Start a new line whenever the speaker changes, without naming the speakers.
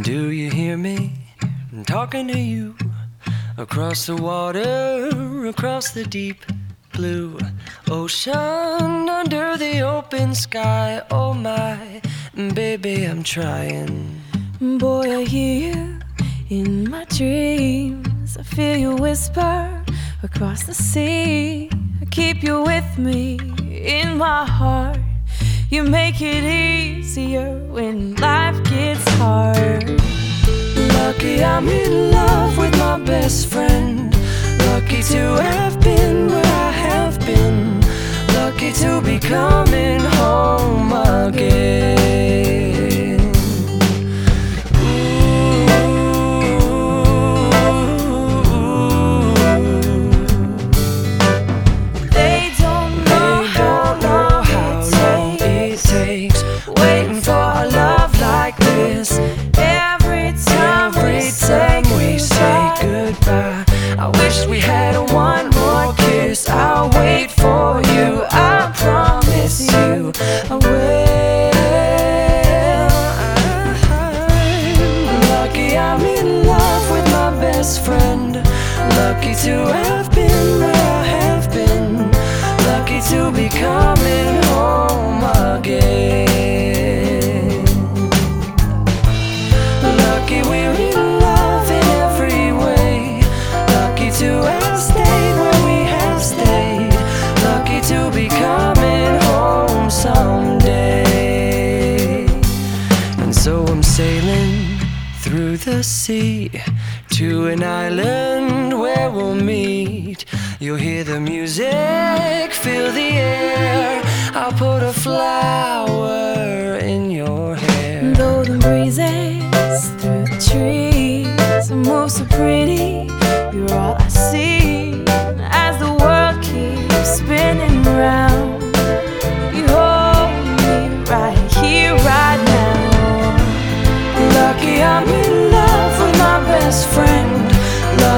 Do you hear me talking to you across the water, across the deep blue ocean, under the open sky? Oh my, baby, I'm trying.
Boy, I hear you in my dreams. I feel you whisper across the sea. I keep you with me in my heart. You make it easier when life gets hard.
Lucky I'm in love with my best friend. Lucky to have been where I have been. Lucky to be coming home again. To have been where I have been. Lucky to be coming home again. Lucky we're in love in every way. Lucky to have stayed where we have stayed. Lucky to be coming home someday. And so I'm sailing through the sea to an island where we'll meet. You'll hear the music, feel the air. I'll put a flower in your hair. Though
the breezes through the trees move so pretty, you're all I see as the world keeps spinning round.